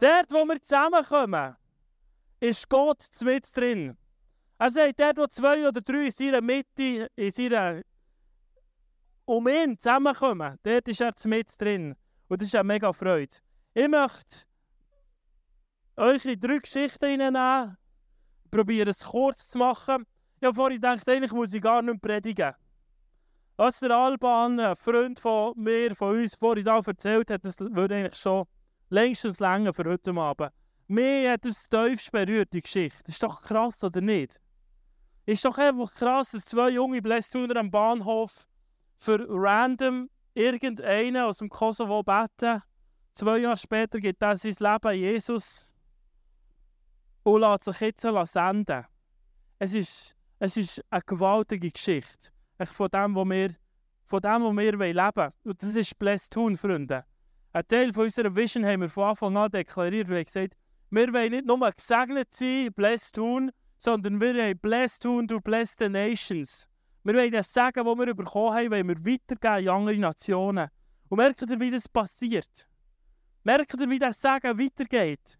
Dort, wo wir zusammenkommen, ist Gott mit drin. Er sagt, dort, wo zwei oder drei in seiner Mitte, in seiner um ihn zusammenkommen, dort ist er mit drin. Und das ist eine mega Freude. Ich möchte euch in drei Geschichten hineinnehmen. Ich probiere es kurz zu machen. Ich habe vorhin gedacht, eigentlich muss ich gar nicht predigen. Was der Alban, ein Freund von mir, von uns, vorhin da erzählt hat, das würde eigentlich schon längstens länger für heute Abend. Mir hat es tiefst berührt, die Geschichte. Das ist doch krass, oder nicht? Ist doch einfach krass, dass zwei junge Blästuner am Bahnhof für random irgendeinen aus dem Kosovo beten. Zwei Jahre später gibt er sein Leben Jesus und lässt sich jetzt senden. Es ist, es ist eine gewaltige Geschichte von dem, was wir, von dem, was wir leben wollen. Und das ist Blessed Freunde. Ein Teil von unserer Vision haben wir von Anfang an deklariert. Wir haben gesagt, wir wollen nicht nur gesegnet sein, Blessed Tun, sondern wir wollen Blessed Tun durch Blessed Nations. Wir wollen das Sagen, das wir bekommen haben, wollen wir weitergeben in andere Nationen. Und merkt ihr, wie das passiert? Merkt ihr, wie das Sagen weitergeht?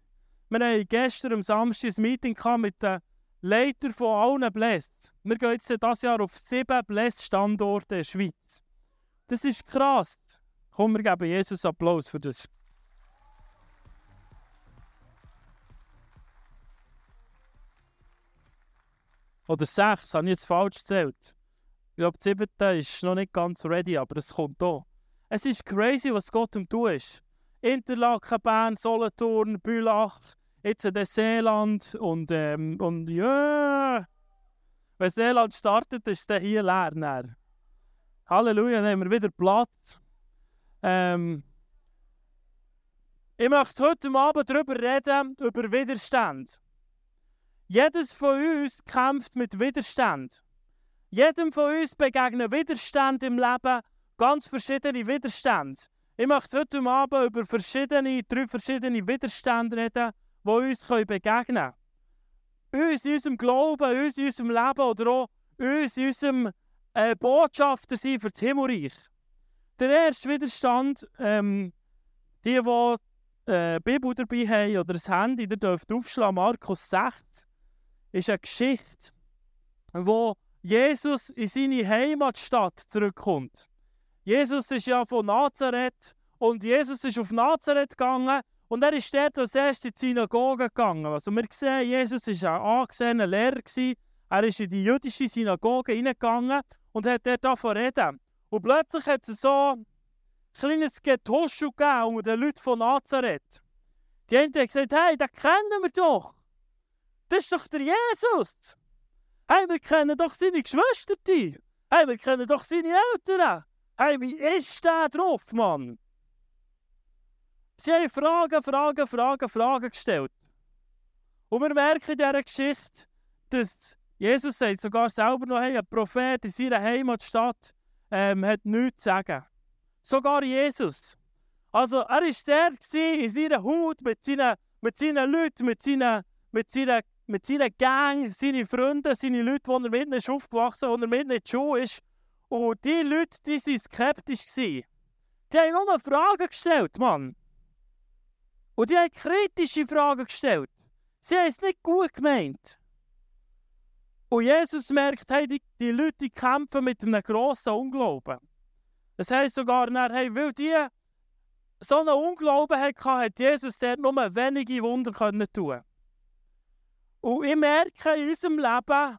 Wir hatten gestern am Samstag ein Meeting mit den Leitern von allen Bless. Wir gehen jetzt dieses Jahr auf sieben Bless-Standorte in der Schweiz. Das ist krass. Komm, wir geben Jesus Applaus für das. Oder sechs, habe ich jetzt falsch gezählt. Ich glaube, die siebte ist noch nicht ganz ready, aber es kommt auch. Es ist crazy, was Gott am tun ist. Interlaken, Bern, Solothurn, Bülach, jetzt in Seeland und, ähm, und ja. Wenn Seeland startet, ist es hier leer. Halleluja, haben wir wieder Platz. Ähm, ich möchte heute Abend darüber reden, über Widerstand. Jedes von uns kämpft mit Widerstand. Jedem von uns begegnen Widerstand im Leben, ganz verschiedene Widerstände. Ich möchte heute Abend über verschiedene, drei verschiedene Widerstände reden, die uns begegnen können. Uns in unserem Glauben, uns in unserem Leben oder auch uns in unserem äh, Botschafter sein für das Himmelreich. Der erste Widerstand, ähm, die, die äh, Bibel dabei haben oder ein Handy, ihr dürft aufschlagen, Markus 6 ist eine Geschichte, wo Jesus in seine Heimatstadt zurückkommt. Jesus ist ja von Nazareth und Jesus ist auf Nazareth gegangen und er ist dort als erstes in die Synagoge gegangen. Also wir sehen, Jesus war ein angesehener Lehrer. Er ist in die jüdische Synagoge hineingegangen und hat dort davon reden. Und plötzlich hat es so ein kleines Getuschel gegeben unter den Leuten von Nazareth. Die haben gesagt, hey, den kennen wir doch. Das ist doch der Jesus. Hey, wir kennen doch seine Geschwister. Hey, wir kennen doch seine Eltern. Hey, wie ist der drauf, Mann? Sie haben Fragen, Fragen, Fragen, Fragen gestellt. Und wir merken in dieser Geschichte, dass Jesus sagt sogar selber noch, hey, ein Prophet in seiner Heimatstadt ähm, hat nichts zu sagen. Sogar Jesus. Also er war der in seiner Haut mit seinen, mit seinen Leuten, mit seinen, mit seinen mit seiner Gang, seine Freunde, seine Leute, die er mit ist aufgewachsen ist, die er mit die Schule ist. Und die Leute, die waren skeptisch. Die haben nur Fragen gestellt, Mann. Und die haben kritische Fragen gestellt. Sie haben es nicht gut gemeint. Und Jesus merkt, hey, die, die Leute kämpfen mit einem grossen Unglauben. Das heisst sogar, hey, weil die so einen Unglauben hatten, hat Jesus dort nur wenige Wunder tun können. Und ich merke, in unserem Leben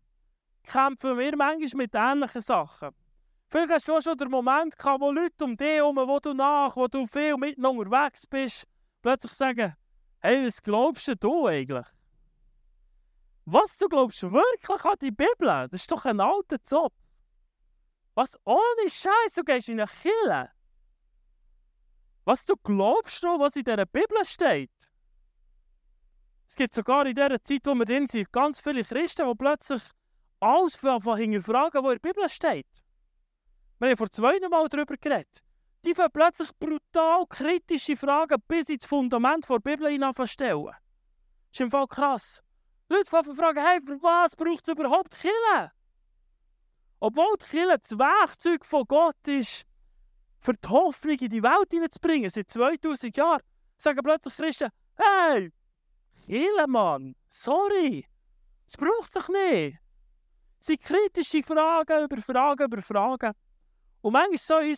kämpfen wir manchmal mit ähnlichen Sachen. Vielleicht hast du schon den Moment gehabt, wo Leute um dich herum, wo du nach, wo du viel mit unterwegs bist, plötzlich sagen, hey, was glaubst du eigentlich? Was, du glaubst wirklich an die Bibel? Das ist doch ein alter Zopf. Was, ohne Scheiß, du gehst in eine Kille. Was, du glaubst noch, was in dieser Bibel steht? Es gibt sogar in dieser Zeit, wo wir drin sind, ganz viele Christen, die plötzlich alles von hinterfragen, was in der Bibel steht. Wir haben vor zwei Mal darüber geredet. Die fangen plötzlich brutal kritische Fragen bis ins Fundament der Bibel stellen. Das ist im Fall krass. Leute fragen, hey, für was braucht es überhaupt Kirche? Obwohl die Kirche das Werkzeug von Gott ist, für die Hoffnung in die Welt hineinzubringen, seit 2000 Jahren, sagen plötzlich Christen, Hey! Kille, Mann! Sorry! Es braucht sich nicht! Es sind kritische Fragen über Fragen über Fragen. Und manchmal so in,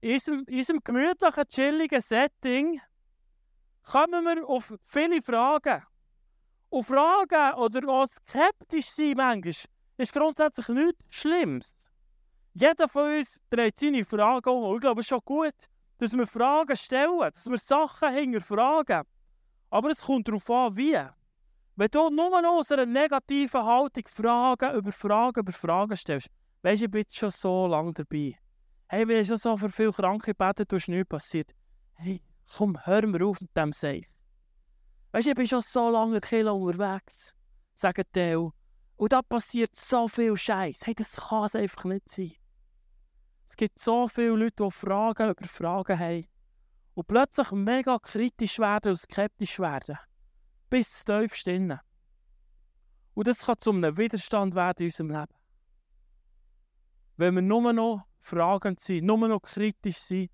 in, unserem, in unserem gemütlichen, chilligen Setting kommen wir auf viele Fragen. Und Fragen oder auch skeptisch sein manchmal ist grundsätzlich nichts Schlimmes. Jeder von uns dreht seine Fragen um. Ich glaube, es ist schon gut, dass wir Fragen stellen, dass wir Sachen hinterfragen. Aber es kommt darauf an, wie. Wenn du nur noch aus einer negativen Haltung Fragen über Fragen über Fragen stellst, weißt du, ich bin schon so lange dabei. Hey, wir haben schon so für viele Kranke gebeten, da ist nichts passiert. Hey, komm, hör mir auf mit dem Seich. Weißt du, ich bin schon so lange Kilo unterwegs, sagen die. Und da passiert so viel Scheiß. Hey, das kann es einfach nicht sein. Es gibt so viele Leute, die Fragen über Fragen haben und plötzlich mega kritisch werden und skeptisch werden. Bis tiefst innen. Und das kann zu einem Widerstand werden in unserem Leben. Wenn wir nur noch fragend sind, nur noch kritisch sind,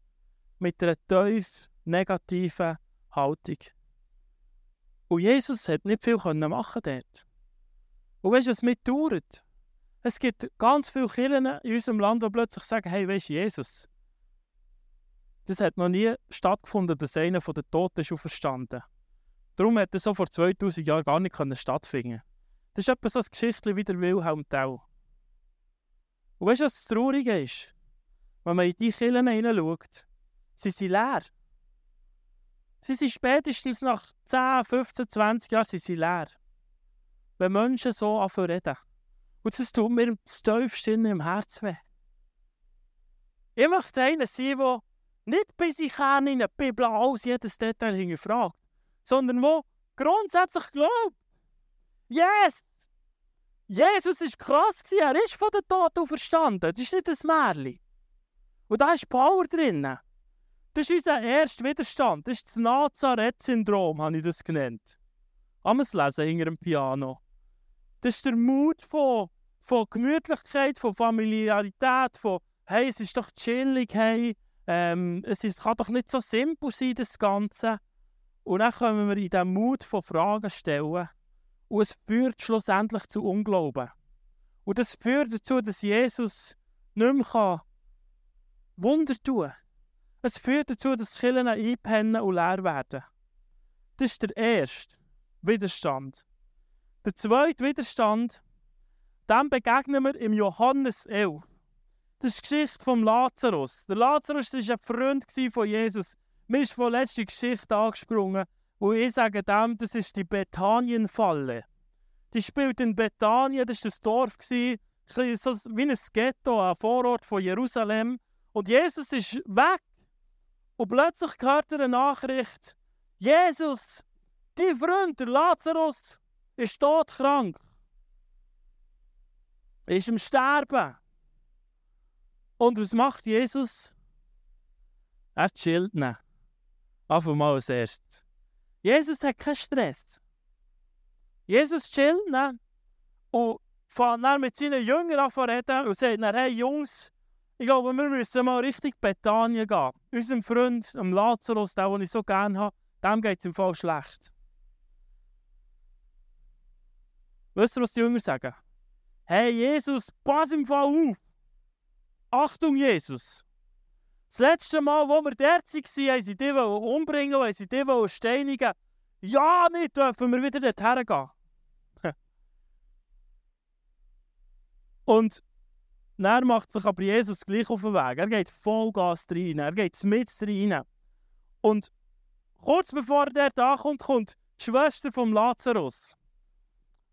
mit einer tief negativen Haltung. Und Jesus hat nicht viel machen dort. Und weißt du, was mit dauert? Es gibt ganz viele Kirchen in unserem Land, die plötzlich sagen, hey, weißt du, Jesus, das hat noch nie stattgefunden, dass einer von den Toten ist verstanden. Darum hat es so vor 2000 Jahren gar nicht stattfinden Das ist etwas so eine Geschichte wie der Wilhelm Tell. Und weißt du, was das Traurige ist? Wenn man in die Kirchen hineinschaut, sie sind leer. Sie sind spätestens nach 10, 15, 20 Jahren sie leer. Wenn Menschen so anfangen reden. Und das tut mir das tiefste im Herzen weh. Ich möchte einer sein, der nicht in Kern in der Bibel alles jedes Detail hinterfragt, sondern der grundsätzlich glaubt. Yes! Jesus war krass, er ist von den Toten verstanden. Das ist nicht ein Märchen. Und da ist Power drin. Das ist unser erster Widerstand. Das ist das Nazareth-Syndrom, habe ich das genannt. Am Lesen hinter dem Piano. Das ist der Mut von, von Gemütlichkeit, von Familiarität, von hey, es ist doch chillig, hey, ähm, es ist, kann doch nicht so simpel sein, das Ganze. Und dann kommen wir in diesen Mut von Fragen stellen. Und es führt schlussendlich zu Unglauben. Und das führt dazu, dass Jesus nicht mehr Wunder tun kann. Es führt dazu, dass Kirchen einpennen und leer werden. Das ist der erste Widerstand. Der zweite Widerstand, dem begegnen wir im Johannes 11. Das ist die Geschichte vom Lazarus. Der Lazarus war ein Freund von Jesus. Mir ist von letzter Geschichte angesprungen, wo ich sage dem, das ist die Bethanien-Falle. Die spielt in Bethanien, das war das Dorf, so wie ein Ghetto, ein Vorort von Jerusalem. Und Jesus ist weg und plötzlich hört er eine Nachricht: Jesus, dein Freund, der Lazarus, ist todkrank. Er ist im Sterben. Und was macht Jesus? Er chillt ihn. Einfach mal als erstes. Jesus hat keinen Stress. Jesus chillt ihn und fängt dann mit seinen Jüngern an zu reden und sagt dann, hey Jungs, ich glaube, wir müssen mal richtig Bethanien gehen. Unserem Freund, dem Lazarus, den ich so gerne habe, dem geht es im Fall schlecht. Wisst ihr, was die Jünger sagen? Hey Jesus, pass im Fall auf! Achtung, Jesus! Das letzte Mal, wo wir dort waren, haben sie dich umbringen, haben sie dich steinigen. Ja, nicht dürfen wir wieder dorthin gehen. Und dann macht sich aber Jesus gleich auf den Weg. Er geht Vollgas rein, er geht mit rein. Und kurz bevor er dort ankommt, kommt die Schwester vom Lazarus.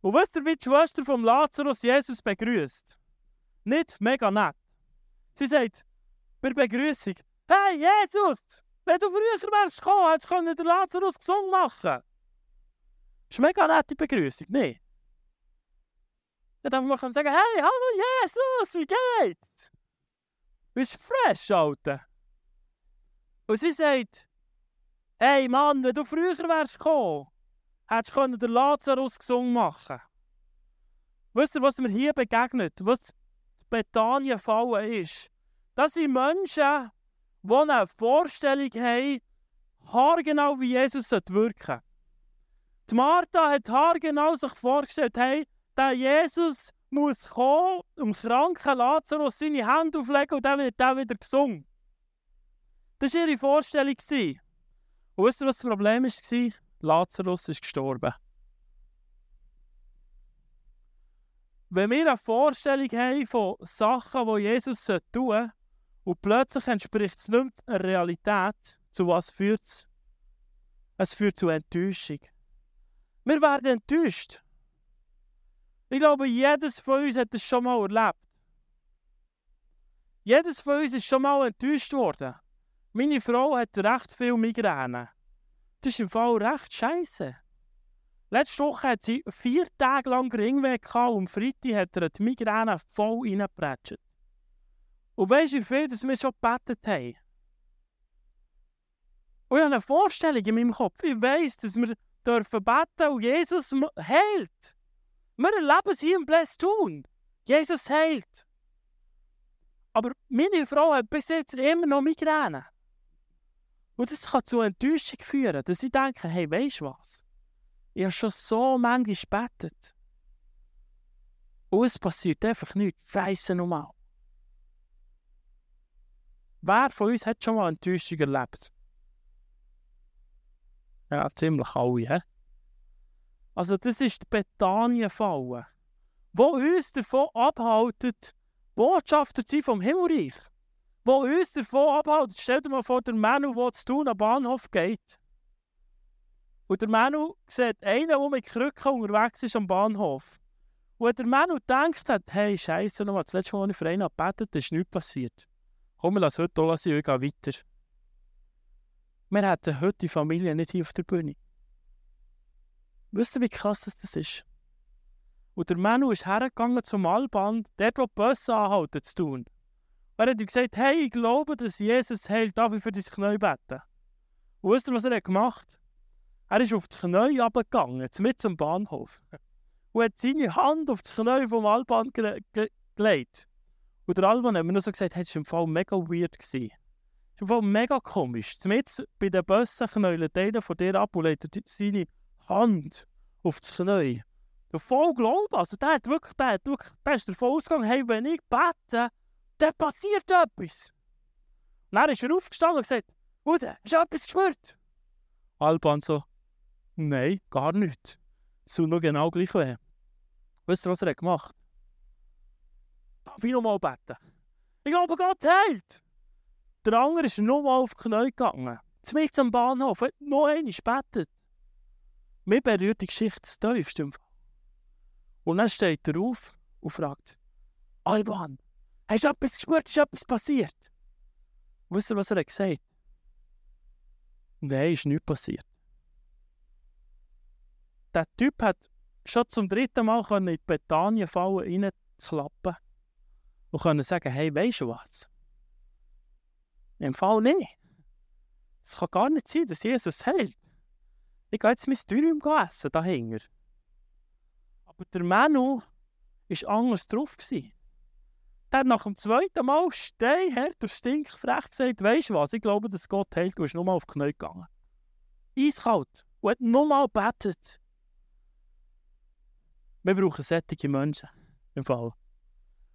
Und wisst ihr, wie die Schwester vom Lazarus Jesus begrüßt? Nicht mega nett. Sie sagt bei Begrüßung: Hey Jesus, wenn du früher wärst gekommen, hättest du den Lazarus gesungen machen. Das ist eine mega nette Begrüßung, nicht? Dann darf man sagen, hey, hallo Jesus, wie geht's? Bist fresh, Alter? Und sie sagt, hey Mann, wenn du früher wärst gekommen, hättest du den Lazarus gesungen machen Wisst ihr, was mir hier begegnet, was Bethanien fallen ist? Das sind Menschen, die eine Vorstellung haben, haargenau wie Jesus wirken sollte. Die Martha hat haargenau sich vorgestellt, hey, der Jesus muss kommen, um kranken Lazarus seine Hände auflegen und dann wird er wieder gesungen. Das war ihre Vorstellung. Und wisst ihr, was das Problem war? Lazarus ist gestorben. Wenn wir eine Vorstellung haben von Sachen, die Jesus tun sollte, und plötzlich entspricht es nicht der Realität, zu was führt es? Es führt zu Enttäuschung. Wir werden enttäuscht. Ich glaube, jedes von uns hat das schon mal erlebt. Jedes von uns ist schon mal enttäuscht worden. Meine Frau hat recht viel Migräne. Das ist im Fall recht scheiße. Letzte Woche hat sie vier Tage lang Ringweh gehabt und Freitag hat er die Migräne voll reingepratscht. Und weißt du, wie viel dass wir schon gebetet haben? Und ich habe eine Vorstellung in meinem Kopf. Ich weiss, dass wir dürfen beten und Jesus heilt. Wir erleben es hier im Blästun. Jesus heilt. Aber meine Frau hat bis jetzt immer noch Migräne. Und das kann zu Enttäuschung führen, dass ich denke, hey, weißt du was? Ich habe schon so manchmal gebetet. Und es passiert einfach nichts. Scheiße nochmal. Wer von uns hat schon mal Enttäuschung erlebt? Ja, ziemlich alle, hä? Also das ist die Bethanien-Falle, wo uns davon abhaltet, Botschafter zu sein vom Himmelreich. Wo uns davon abhaltet, stell dir mal vor, der Manu, der zu tun am Bahnhof geht. Und der Manu sieht einen, der mit Krücken unterwegs ist am Bahnhof. Und der Manu denkt hat, hey, Scheiße, noch mal, das letzte Mal, als ich für einen gebetet ist nichts passiert. Komm, lassen heute lassen, ich gehe weiter. Wir hätten heute die Familie nicht hier auf der Bühne. Wisst ihr, wie krass das ist? Und der Manu ist hergegangen zum Allband, dort, wo die Busse anhalten, zu tun. Er hat ihm gesagt, hey, ich glaube, dass Jesus heilt, darf ich für dein Knie beten? Und wisst ihr, was er hat gemacht Er ist auf die Knie runtergegangen, mit zum Bahnhof. Und hat seine Hand auf das Knie vom ge gelegt. Und der Alban hat mir nur so gesagt, hey, das war im Fall mega weird. Gewesen. Das war im Fall mega komisch. Zumindest bei den Bussen knäulen einer von dir ab und legt seine Hand auf das Knie. Der voll Glauben, also der hat wirklich, der, hat wirklich, der ist davon ausgegangen, hey, wenn ich bete, dann passiert etwas. Und dann ist er aufgestanden und gesagt, Ude, hast du etwas gespürt? Alban so, nein, gar nicht. So noch genau gleich weh. Weißt du, was er hat gemacht Darf ich nochmal beten? Ich glaube, Gott heilt. Der andere ist nochmal auf die Knie gegangen. Zumindest am Bahnhof, hat noch einmal gebetet. Mir berührt die Geschichte das tiefste. Und dann steht er auf und fragt, Alban, hast du etwas gespürt, ist etwas passiert? Wisst ihr, was er hat gesagt Nein, ist nichts passiert. Der Typ hat schon zum dritten Mal in die Bethanien-Falle reinklappen und können sagen, hey, weisst du was? Im Fall nicht. Es kann gar nicht sein, dass Jesus hält. Ich gehe jetzt mein Dürüm essen, dahinter. Aber der Manu war anders drauf. Der hat nach dem zweiten Mal steinhart und stinkfrech gesagt, weisst du was, ich glaube, dass Gott hält, du bist nur mal auf die Knie gegangen. Eiskalt. Und hat nur mal gebetet. Wir brauchen sättige Menschen. Im Fall.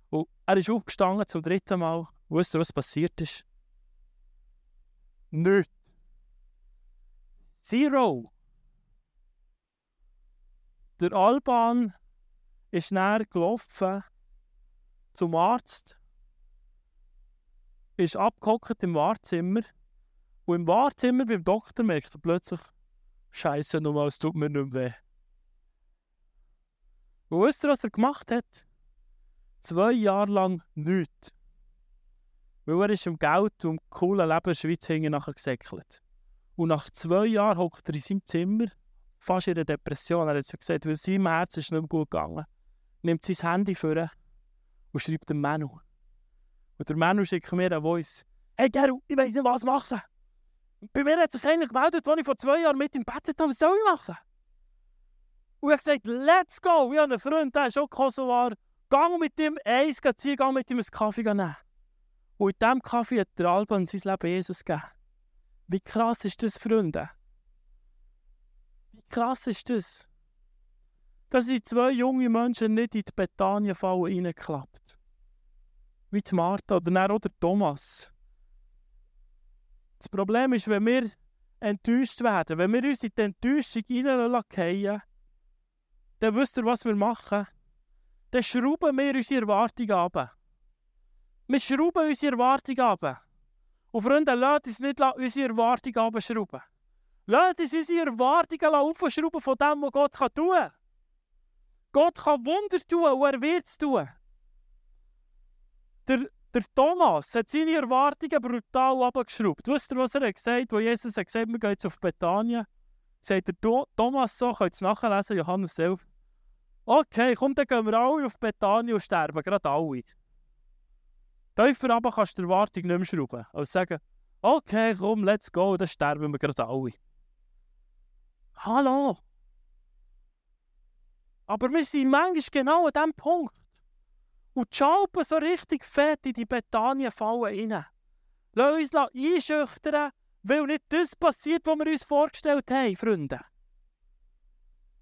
Und er ist aufgestanden zum dritten Mal. Wisst ihr, was passiert ist? Nichts. Zero. Der Alban ist näher gelaufen zum Arzt, ist abgehockt im Wartezimmer und im Wartezimmer beim Doktor merkt er plötzlich, Scheiße, nochmal, es tut mir nicht mehr weh. Und wisst ihr, was er gemacht hat? Zwei Jahre lang nichts. Weil er ist im Geld und im coolen Leben in der Schweiz nachher gesäckelt. Und nach zwei Jahren hockt er in seinem Zimmer fast in Depression. Er hat so gesagt, weil seinem Herz ist nicht mehr gut gegangen. Nimmt sein Handy vor und schreibt dem Manu. Und der Manu schickt mir eine Voice. Hey Geru, ich weiß nicht, was machen. Bei mir hat sich einer gemeldet, als ich vor zwei Jahren mit ihm bettet habe. Was soll ich machen? Und er hat gesagt, let's go. Ich habe einen Freund, der ist auch Kosovar. Gang mit ihm eins ziehen, gang mit ihm einen Kaffee nehmen. Und in diesem Kaffee hat der Alban sein Leben Jesus gegeben. Wie krass ist das, Freunde? Krass ist das? Da sind zwei junge Menschen nicht in die Betanienfalle reingeklappt. Wie die Martha oder dann auch der Thomas. Das Problem ist, wenn wir enttäuscht werden, wenn wir uns in die Enttäuschung hineinlassen, dann wisst ihr, was wir machen? Dann schrauben wir unsere Erwartungen ab. Wir schrauben unsere Erwartungen ab. Und Freunde, lasst uns nicht unsere Erwartungen abschrauben. Lasst uns unsere Erwartungen aufschrauben von dem, was Gott tun kann. Gott kann Wunder tun und er wird es tun. Der, der Thomas hat seine Erwartungen brutal abgeschraubt. Wisst ihr, was er hat gesagt hat? Jesus hat gesagt, wir gehen jetzt auf Bethanien. Sagt der Thomas so, könnt ihr es nachlesen, Johannes 11. Okay, komm, dann gehen wir alle auf Bethanien und sterben, gerade alle. Tiefer aber kannst du die Erwartung nicht mehr schrauben. Also sagen, okay, komm, let's go, dann sterben wir gerade alle. Hallo! Aber wir sind manchmal genau an diesem Punkt. Und schalpen so richtig fett in die Bethanien-Fallen rein. Lass uns einschüchtern, weil nicht das passiert, was wir uns vorgestellt haben, Freunde.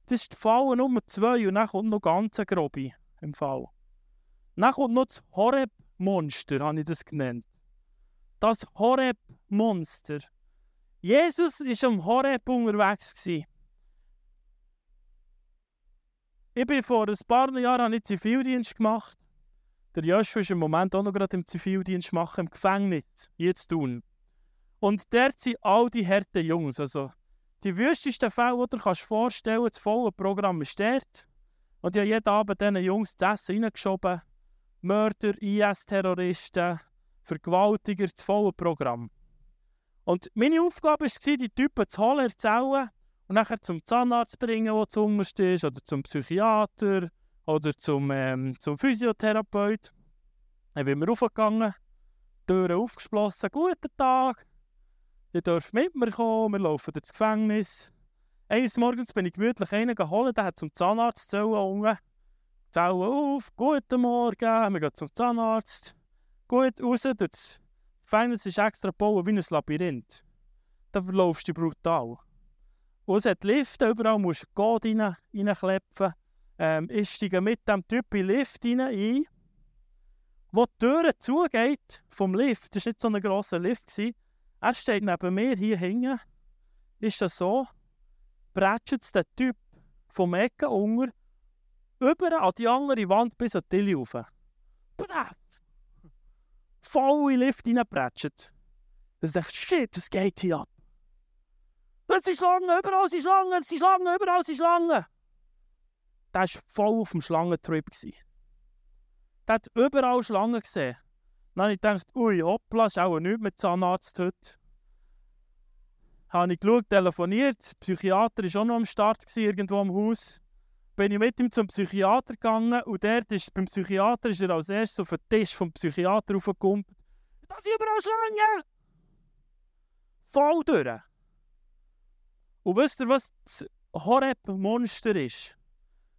Das ist die Falle Nummer zwei und dann kommt noch ganz grobe im Fall. Dann kommt noch das Horeb-Monster, habe ich das genannt. Das Horeb-Monster. Jesus war am Horeb unterwegs. Ich bin vor ein paar Jahren Zivildienst gemacht. Der Joshua ist im Moment auch noch gerade im Zivildienst machen, im Gefängnis, jetzt tun. Und dort sind all die harten Jungs. Also die wüstesten Fälle, die du dir vorstellen kannst, das volle Programm ist dort. Und ich habe jeden Abend diesen Jungs das Essen reingeschoben. Mörder, IS-Terroristen, Vergewaltiger, das volle Programm. Und meine Aufgabe war, die Typen zu holen, erzählen und nachher zum Zahnarzt bringen, der zu ist, oder zum Psychiater oder zum, ähm, zum Physiotherapeut. Dann sind wir raufgegangen, Türen aufgeschlossen, guten Tag, ihr dürft mit mir kommen, wir laufen durchs Gefängnis. Eines Morgens bin ich gemütlich einen geholt, der hat zum Zahnarzt unten. Zellen auf, guten Morgen, wir gehen zum Zahnarzt. Gut, raus, das Gefängnis ist extra gebaut wie ein Labyrinth. Da verlaufst du brutal. Und es hat Lifte, überall musst du Gott rein, reinklepfen. Ähm, ich steige mit dem Typ in den Lift rein, ein. Wo die Tür zugeht vom Lift, das war nicht so ein grosser Lift, er steht neben mir hier hinten, ist das so, bretscht der Typ vom Ecken unter über an die andere Wand bis an die Tilly rauf. Brett! Voll in den Lift reinbretscht. Ich dachte, shit, das geht hier ab. Das sind Schlangen, überall sind Schlangen, das sind Schlangen, überall sind Schlangen. Der war voll auf dem Schlangentrip. Der hat überall Schlangen gesehen. Dann habe ich gedacht, ui, hoppla, ist auch nichts mit Zahnarzt heute. Habe ich geschaut, telefoniert, der Psychiater war auch noch am Start, irgendwo am Haus. Bin ich mit ihm zum Psychiater gegangen und dort ist, beim Psychiater ist er als erstes auf den Tisch vom Psychiater raufgekommen. Da sind überall Schlangen! Voll durch. Und wisst ihr, was das Horeb-Monster ist?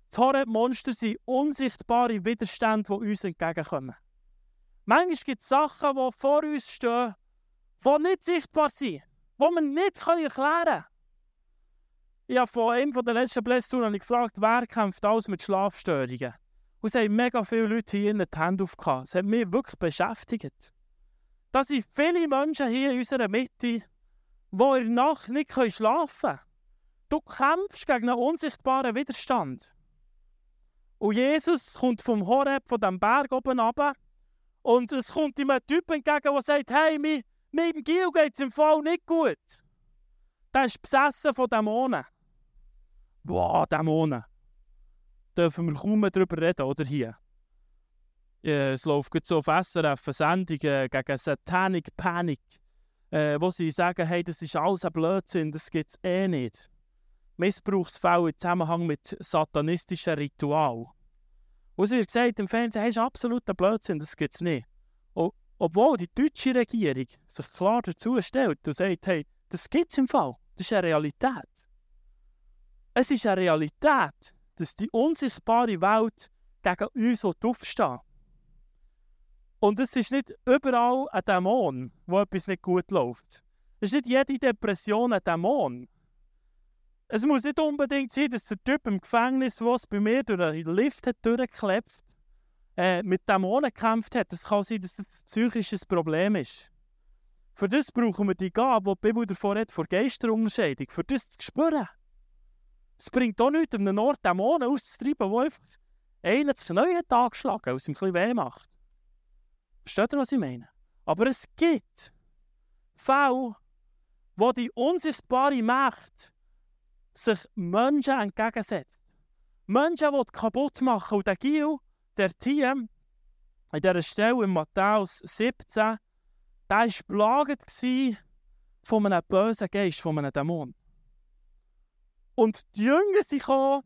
Das Horeb-Monster sind unsichtbare Widerstände, die uns entgegenkommen. Manchmal gibt es Sachen, die vor uns stehen, die nicht sichtbar sind, die man nicht erklären kann. Ich habe von einem der letzten Blästouren gefragt, wer kämpft alles mit Schlafstörungen? Und es haben mega viele Leute hier in die Hände aufgehauen. Es hat mich wirklich beschäftigt. Da sind viele Menschen hier in unserer Mitte, die in der Nacht nicht schlafen können. Du kämpfst gegen einen unsichtbaren Widerstand. Und Jesus kommt vom Horeb, von dem Berg oben runter, und es kommt ihm ein Typ entgegen, der sagt, hey, mir, mir im Gil geht es im Fall nicht gut. Der ist besessen von Dämonen. Boah, Dämonen. Dürfen wir kaum mehr darüber reden, oder hier? Es läuft so auf SRF eine Sendung äh, gegen Satanic Panic äh, wo sie sagen, hey, das ist alles ein Blödsinn, das gibt es eh nicht. Missbrauchsfälle im Zusammenhang mit satanistischen Ritual. Und es wird gesagt im Fernsehen, hey, das ist absoluter Blödsinn, das gibt es nicht. Obwohl die deutsche Regierung sich klar dazu stellt und sagt, hey, das gibt es im Fall, das ist eine Realität. Es ist eine Realität, dass die unsichtbare Welt gegen uns aufsteht. Und es ist nicht überall ein Dämon, wo etwas nicht gut läuft. Es ist nicht jede Depression ein Dämon. Es muss nicht unbedingt sein, dass der Typ im Gefängnis, der bei mir durch den Lift hat durchgeklebt, äh, mit Dämonen gekämpft hat. Es kann sein, dass das ein psychisches Problem ist. Für das brauchen wir die Gabe, die die Bibel davor hat, vor Geisterunterscheidung. Für das zu spüren. Es bringt auch nichts, um einen Ort Dämonen auszutreiben, der einfach einen das Knie hat angeschlagen was ihm ein bisschen weh macht. Versteht ihr, was ich meine? Aber es gibt Fälle, wo die unsichtbare Macht sich Menschen entgegensetzt. Menschen, die kaputt machen. Und der Gil, der Team, in dieser Stelle in Matthäus 17, der war plagt von einem bösen Geist, von einem Dämon. Und die Jünger sind gekommen,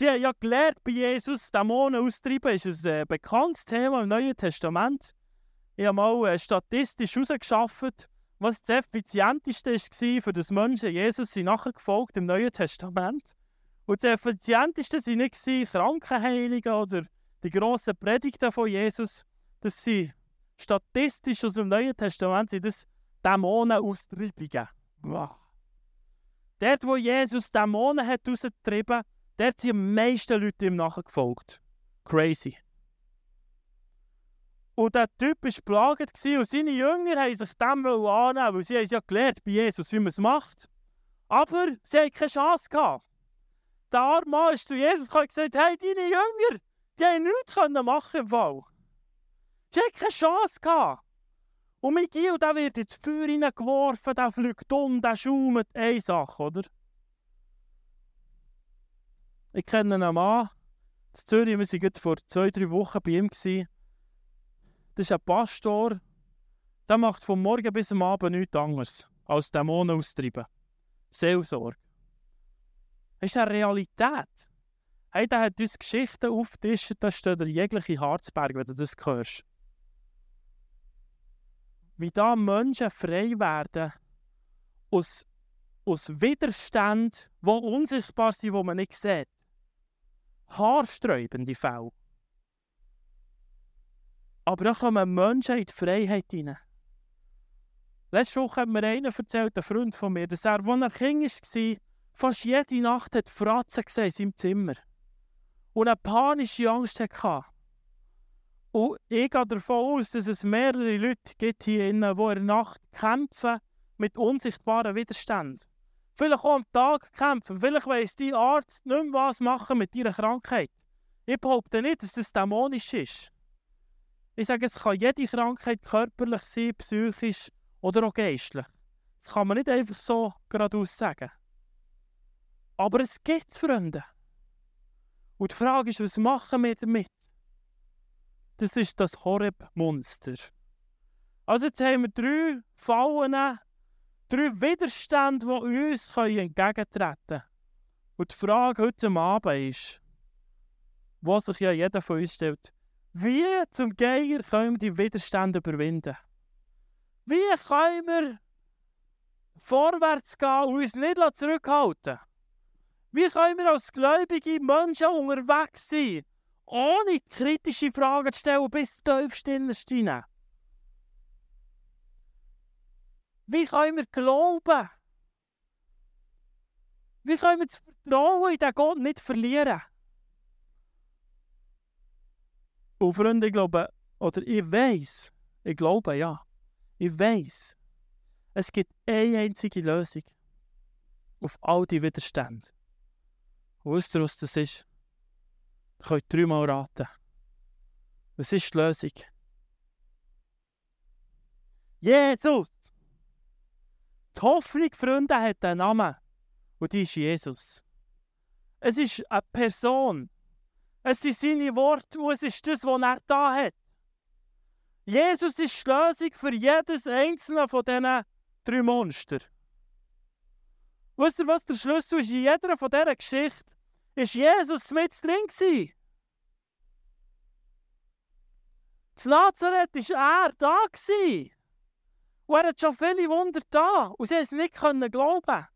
die haben ja gelernt, bei Jesus Dämonen auszutreiben. Das ist ein äh, bekanntes Thema im Neuen Testament. Ich habe mal äh, statistisch herausgeschafft, was das effizienteste war für das Menschen. Jesus sind nachher gefolgt im Neuen Testament. Und das effizienteste waren nicht Krankenheiligen oder die grossen Predigten von Jesus. Das sind statistisch aus dem Neuen Testament sind das Dämonenaustreibungen. Wow. Dort, wo Jesus Dämonen hat rausgetrieben, dort sind die meisten Leute ihm nachgefolgt. Crazy. Und der Typ war plagt und seine Jünger haben sich dem annehmen weil sie haben ja gelernt bei Jesus, wie man es macht. Aber sie hatten keine Chance. Gehabt. Der arme Mann ist zu Jesus und gesagt, hey, deine Jünger, die haben nichts machen im Fall. Sie hatten keine Chance. Gehabt. Und Miguel, der wird ins Feuer hineingeworfen, der fliegt um, der schaumt. Eine Sache, oder? Ich kenne einen Mann in Zürich, wir waren vor zwei, drei Wochen bei ihm. Das ist ein Pastor, der macht vom Morgen bis am Abend nichts anderes als Dämonen austreiben. Seelsorge. Das ist eine Realität. Hey, der hat uns Geschichten aufgetischt, da steht der jegliche Harzberg, wenn du das hörst. Wie da Menschen frei werden aus, aus Widerständen, die unsichtbar sind, die man nicht sieht. Haarsträubende Fälle. Aber da kommen Menschen in die Freiheit hinein. Letzte Woche hat mir einer erzählt, ein Freund von mir, dass er, als er Kind war, fast jede Nacht hat Fratzen gesehen in seinem Zimmer. Und eine panische Angst hatte. Und ich gehe davon aus, dass es mehrere Leute gibt hier die in der Nacht kämpfen mit unsichtbaren Widerständen. Vielleicht auch am Tag kämpfen. Vielleicht weiss dein Arzt nicht mehr, was machen mit deiner Krankheit. Ich behaupte nicht, dass es dämonisch ist. Ich sage, es kann jede Krankheit körperlich sein, psychisch oder auch geistlich. Das kann man nicht einfach so geradeaus sagen. Aber es gibt es, Freunde. Und die Frage ist, was machen wir damit? Das ist das Horeb-Monster. Also jetzt haben wir drei Fallen, drei Widerstände, die uns entgegentreten können. Und die Frage heute Abend ist, was sich ja jeder von uns stellt, wie zum Geier können wir die Widerstände überwinden? Wie können wir vorwärts gehen und uns nicht zurückhalten? Wie können wir als gläubige Menschen unterwegs sein, ohne kritische Fragen zu stellen bis tiefst innerst hinein? Wie können wir glauben? Wie können wir das Vertrauen in den Gott nicht verlieren? Und Freunde, ich glaube, oder ich weiß, ich glaube ja, ich weiß, es gibt eine einzige Lösung auf all die Widerstände. Und wisst ihr, was das ist? Ihr könnt dreimal raten. Was ist die Lösung? Jesus! Die Hoffnung, Freunde, hat einen Namen. Und die ist Jesus. Es ist eine Person. Es sind seine Worte und es ist das, was er da hat. Jesus ist die Lösung für jedes einzelne von diesen drei Monster. Wisst ihr, was der Schlüssel ist? In jeder von dieser Geschichte ist Jesus mit drin gewesen. In Nazareth war er da gewesen. Und er hat schon viele Wunder da. Und sie es nicht glauben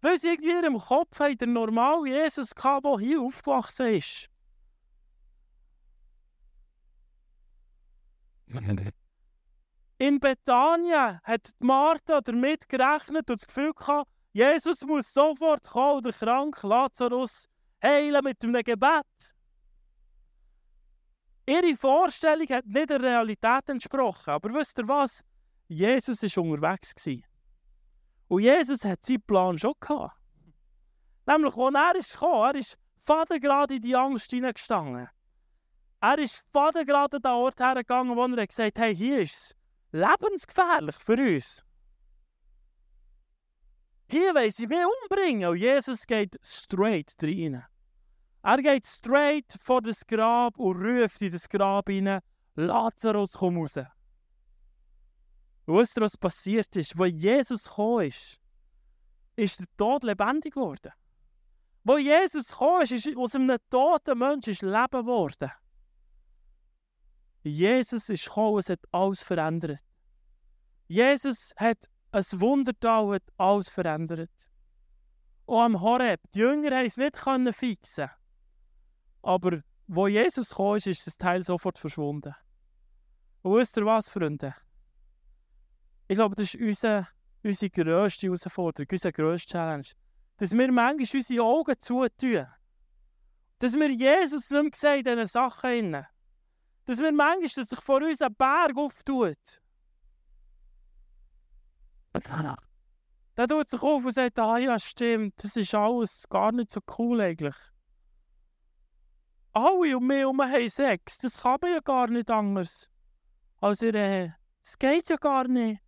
Weil sie irgendwie in ihrem Kopf haben, der normale Jesus gehabt, der hier aufgewachsen ist. In Bethanien hat Martha damit gerechnet und das Gefühl gehabt, Jesus muss sofort kommen und den kranken Lazarus heilen mit einem Gebet. Ihre Vorstellung hat nicht der Realität entsprochen. Aber wisst ihr was? Jesus war unterwegs. Und Jesus hat seinen Plan schon gehabt. Nämlich, als er ist gekommen, er ist Vater gerade in die Angst hineingestanden. Er ist gerade an den Ort hergegangen, wo er gesagt hat, hey, hier ist es lebensgefährlich für uns. Hier will sie mich umbringen. Und Jesus geht straight rein. Er geht straight vor das Grab und ruft in das Grab hinein, Lazarus, komm raus. Und wisst ihr, was passiert ist? Als Jesus gekommen ist, ist der Tod lebendig geworden. Wo Jesus gekommen ist, ist aus einem toten Menschen ist Leben geworden. Jesus ist gekommen und hat alles verändert. Jesus hat ein Wundertal hat alles verändert. Und am Horeb, die Jünger haben es nicht fixen aber wo Jesus kam, ist, ist das Teil sofort verschwunden. Und wisst ihr was, Freunde? Ich glaube, das ist unsere, unsere grösste Herausforderung, unsere grösste Challenge. Dass wir manchmal unsere Augen zutun. Dass wir Jesus nicht mehr sehen in diesen Sachen. Dass wir manchmal, dass sich vor uns ein Berg auftut. Der tut sich auf und sagt, ah ja, stimmt, das ist alles gar nicht so cool eigentlich alle um mich herum haben Sex. Das kann man ja gar nicht anders. Als ihr, das geht ja gar nicht.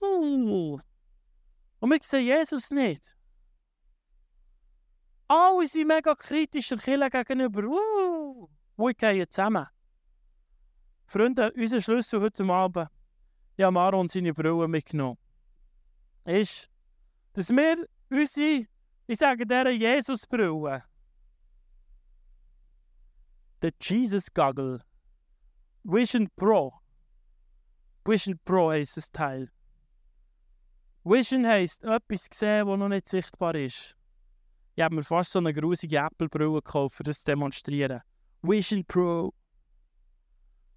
Uh. Und wir sehen Jesus nicht. Alle sind mega kritisch der Kirche gegenüber. Uh. Und gehen zusammen. Freunde, unser Schlüssel heute Abend, ich habe Maron seine Brille mitgenommen, ist, dass wir unsere, ich sage dieser Jesus-Brille, der Jesus Goggle Vision Pro. Vision Pro heisst das Teil. Vision heisst etwas sehen, das noch nicht sichtbar ist. Ich habe mir fast so eine grusige Apple-Brille gekauft, um das zu demonstrieren. Vision Pro.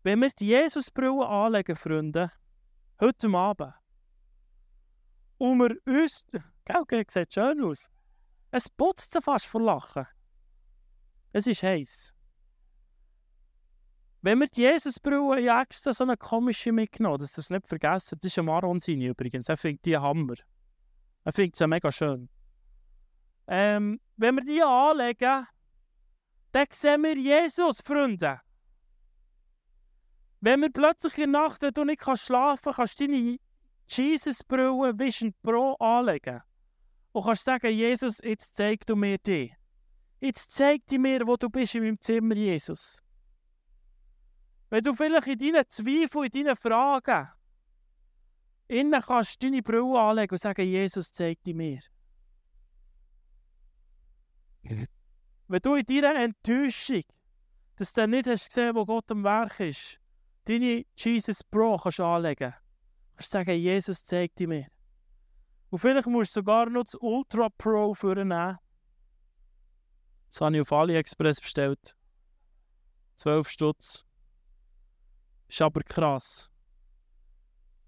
Wenn wir die Jesus-Brille anlegen, Freunde, heute Abend, und wir uns. Gell, okay, sieht schön aus. Es putzt sich fast vor Lachen. Es ist heiß. Wenn wir die Jesusbrille ja extra so eine komische mitgenommen, dass ihr es nicht vergessen, das ist ein Maron seine übrigens, er findet die Hammer. Er findet sie mega schön. Ähm, wenn wir die anlegen, dann sehen wir Jesus, Freunde. Wenn wir plötzlich in der Nacht, wenn du nicht schlafen kannst, kannst du deine Jesus-Brille Vision Pro anlegen. Und kannst sagen, Jesus, jetzt zeig du mir dich. Jetzt zeig dir mir, wo du bist in meinem Zimmer, Jesus. Wenn du vielleicht in deinen Zweifeln, in deinen Fragen, innen kannst deine Brille anlegen und sagen, Jesus, zeig die mir. Wenn du in deiner Enttäuschung, dass du nicht hast gesehen, wo Gott am Werk ist, deine Jesus Pro kannst anlegen kannst sagen, Jesus, zeig die mir. Und vielleicht musst du sogar noch das Ultra Pro vornehmen. Das habe ich auf AliExpress bestellt. 12 Stutz. Ist aber krass.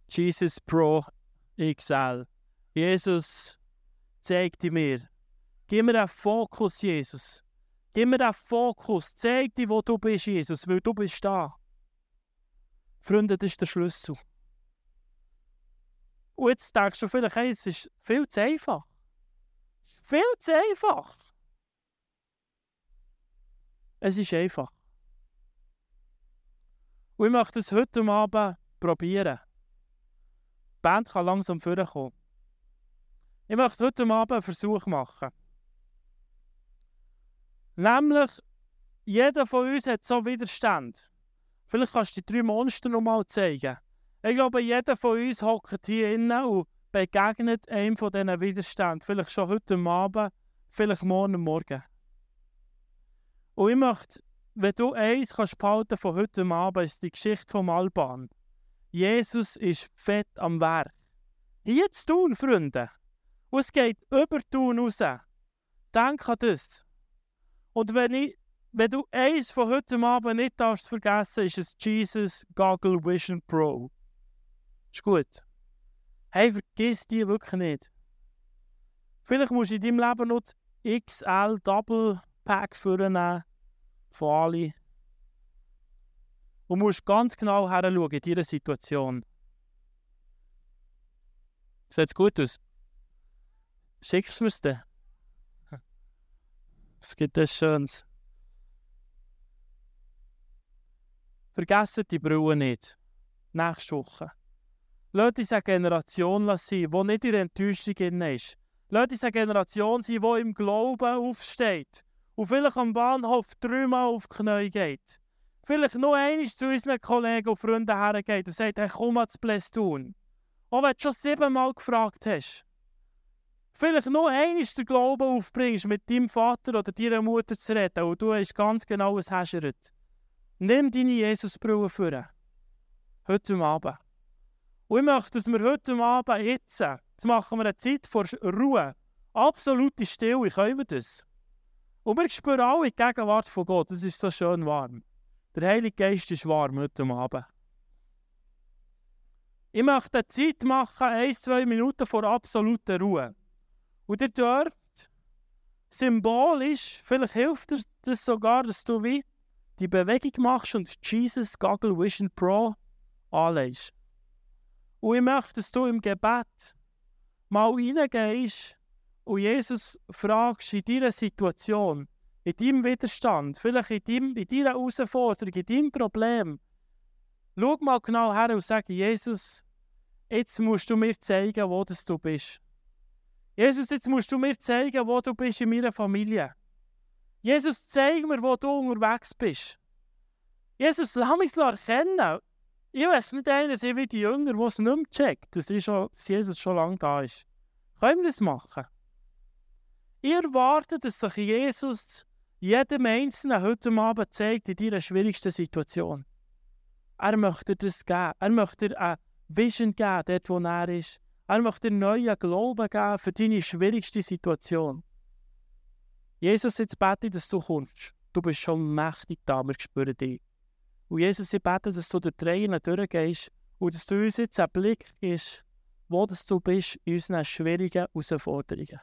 Jesus Pro XL. Jesus, zeig dir mir. Gib mir den Fokus, Jesus. Gib mir den Fokus. Zeig dir, wo du bist, Jesus, weil du bist da. Freunde, das ist der Schlüssel. Und jetzt denkst du vielleicht, hey, es ist viel zu einfach. Viel zu einfach. Es ist einfach. Und ich möchte es heute Abend probieren. Die Band kann langsam vorkommen. Ich möchte heute Abend einen Versuch machen. Nämlich, jeder von uns hat so Widerstand. Vielleicht kannst du die drei Monster noch mal zeigen. Ich glaube, jeder von uns hockt hier innen und begegnet einem von diesen Widerständen. Vielleicht schon heute Abend, vielleicht morgen Morgen. Und ich möchte wenn du eins kannst behalten von heute Abend, ist die Geschichte vom Alban. Jesus ist fett am Werk. Hier zu tun, Freunde. Und es geht über tun raus. Denk an das. Und wenn, ich, wenn du eins von heute Abend nicht darfst vergessen, ist es Jesus Goggle Vision Pro. Ist gut. Hey, vergiss die wirklich nicht. Vielleicht musst du in deinem Leben noch XL Double Pack vornehmen von Ali. Und musst ganz genau heranschauen in dieser Situation. Sieht es gut aus? Schickst du es dann? Es gibt etwas Schönes. Vergessen die Brille nicht. Nächste Woche. Lasst uns eine Generation sein, die nicht in Enttäuschung ist. Lasst uns eine Generation sein, die im Glauben aufsteht und vielleicht am Bahnhof dreimal auf die Knie geht. Vielleicht noch einmal zu unseren Kollegen und Freunden hergeht und sagt, hey, komm mal zu Blästun. Auch wenn du schon siebenmal gefragt hast. Vielleicht noch einmal den Glauben aufbringst, mit deinem Vater oder deiner Mutter zu reden und du hast ganz genau, was häschert. Nimm deine Jesusbrille vor. Heute Abend. Und ich möchte, dass wir heute Abend jetzt, jetzt machen wir eine Zeit vor Ruhe, absolute Stille, können wir das? Und wir spüren alle die Gegenwart von Gott, es ist so schön warm. Der Heilige Geist ist warm heute Abend. Ich möchte eine Zeit machen, ein, zwei Minuten vor absoluter Ruhe. Und ihr dürft symbolisch, vielleicht hilft dir das sogar, dass du wie die Bewegung machst und Jesus Goggle Vision Pro anlegst. Und ich möchte, dass du im Gebet mal reingehst und Jesus fragst in deiner Situation, in deinem Widerstand, vielleicht in, deinem, in deiner Herausforderung, in deinem Problem. Schau mal genau her und sag, Jesus, jetzt musst du mir zeigen, wo das du bist. Jesus, jetzt musst du mir zeigen, wo du bist in meiner Familie. Jesus, zeig mir, wo du unterwegs bist. Jesus, lass mich erkennen, ich weiß nicht einer sein wie die Jünger, die es nicht mehr checkt, dass, schon, dass Jesus schon lange da ist. Können wir das machen? Ich erwarte, dass sich Jesus jedem Einzelnen heute Abend zeigt in deiner schwierigsten Situation. Er möchte dir das geben. Er möchte dir eine Vision geben, dort wo er ist. Er möchte dir neuen Glauben geben für deine schwierigste Situation. Jesus, jetzt bete ich, dass du kommst. Du bist schon mächtig da, wir spüren dich. Und Jesus, ich bete, dass du durch Tränen durchgehst und dass du uns jetzt einen Blick gibst, wo du bist in unseren schwierigen Herausforderungen.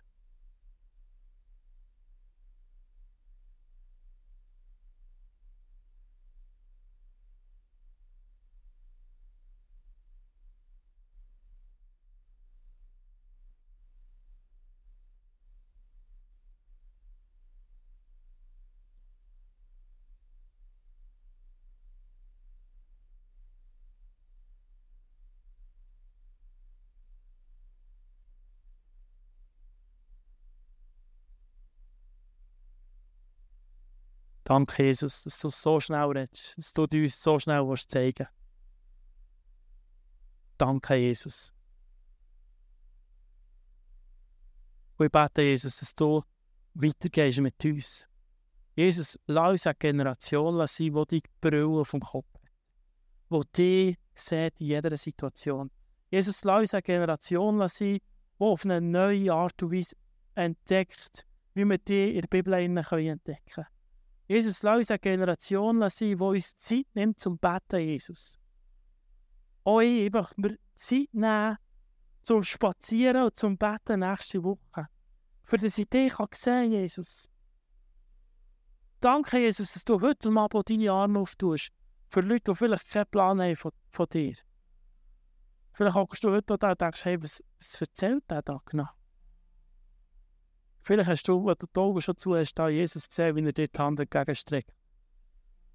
Danke, Jesus, dass du so schnell redest, dass du uns so schnell willst zeigen Danke, Jesus. Und ich bete, Jesus, dass du weitergehst mit uns. Jesus, lass uns eine Generation sein, die die Brille vom Kopf hat, die dich sieht in jeder Situation. Jesus, lass uns eine Generation sein, die auf eine neue Art und Weise entdeckt, wie wir dich in der Bibel entdecken können. Jesus, lass uns eine Generation sein, die uns Zeit nimmt zum Beten, Jesus. Auch ich, ich möchte mir Zeit nehmen zum Spazieren und zum Beten nächste Woche. Für das ich dich sehen Jesus. Danke, Jesus, dass du heute Abend deine Arme auftust. Für Leute, die vielleicht keinen Plan haben von, von dir. Vielleicht hockst du heute da und denkst, hey, was, was erzählt der da genau? Vielleicht hast du, wenn du die Augen schon zu hast, da Jesus gesehen, wie er dir die Hand entgegenstreckt.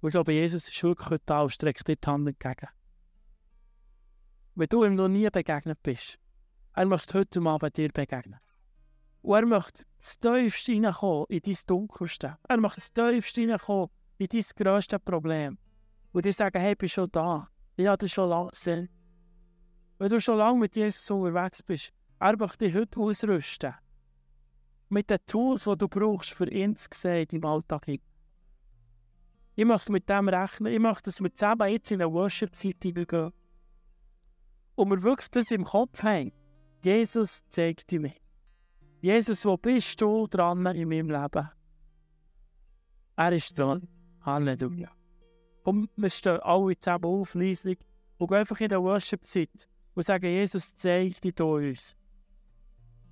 Und ich glaube, Jesus ist wirklich da und streckt dir die Hand entgegen. Wenn du ihm noch nie begegnet bist, er möchte heute bei dir begegnen. Und er möchte das Tiefste hineinkommen in dein Dunkelste. Er möchte das Tiefste hineinkommen in dein grösstes Problem. Und dir sagen, hey, ich bin schon da. Ich habe dich schon lange gesehen. Wenn du schon lange mit Jesus unterwegs bist, er möchte dich heute ausrüsten mit den Tools, die du brauchst, für ihn zu sehen im Alltag. Ich möchte mit dem rechnen. Ich möchte, dass wir zusammen jetzt in eine Worship-Zeit gehen. Und wir wirklich das im Kopf haben. Jesus zeigt dir mich. Jesus, wo bist du dran in meinem Leben? Er ist dran. Halleluja. Und wir stehen alle zusammen auf, leislich, und gehen einfach in der Worship-Zeit und sagen, Jesus, zeig dich uns.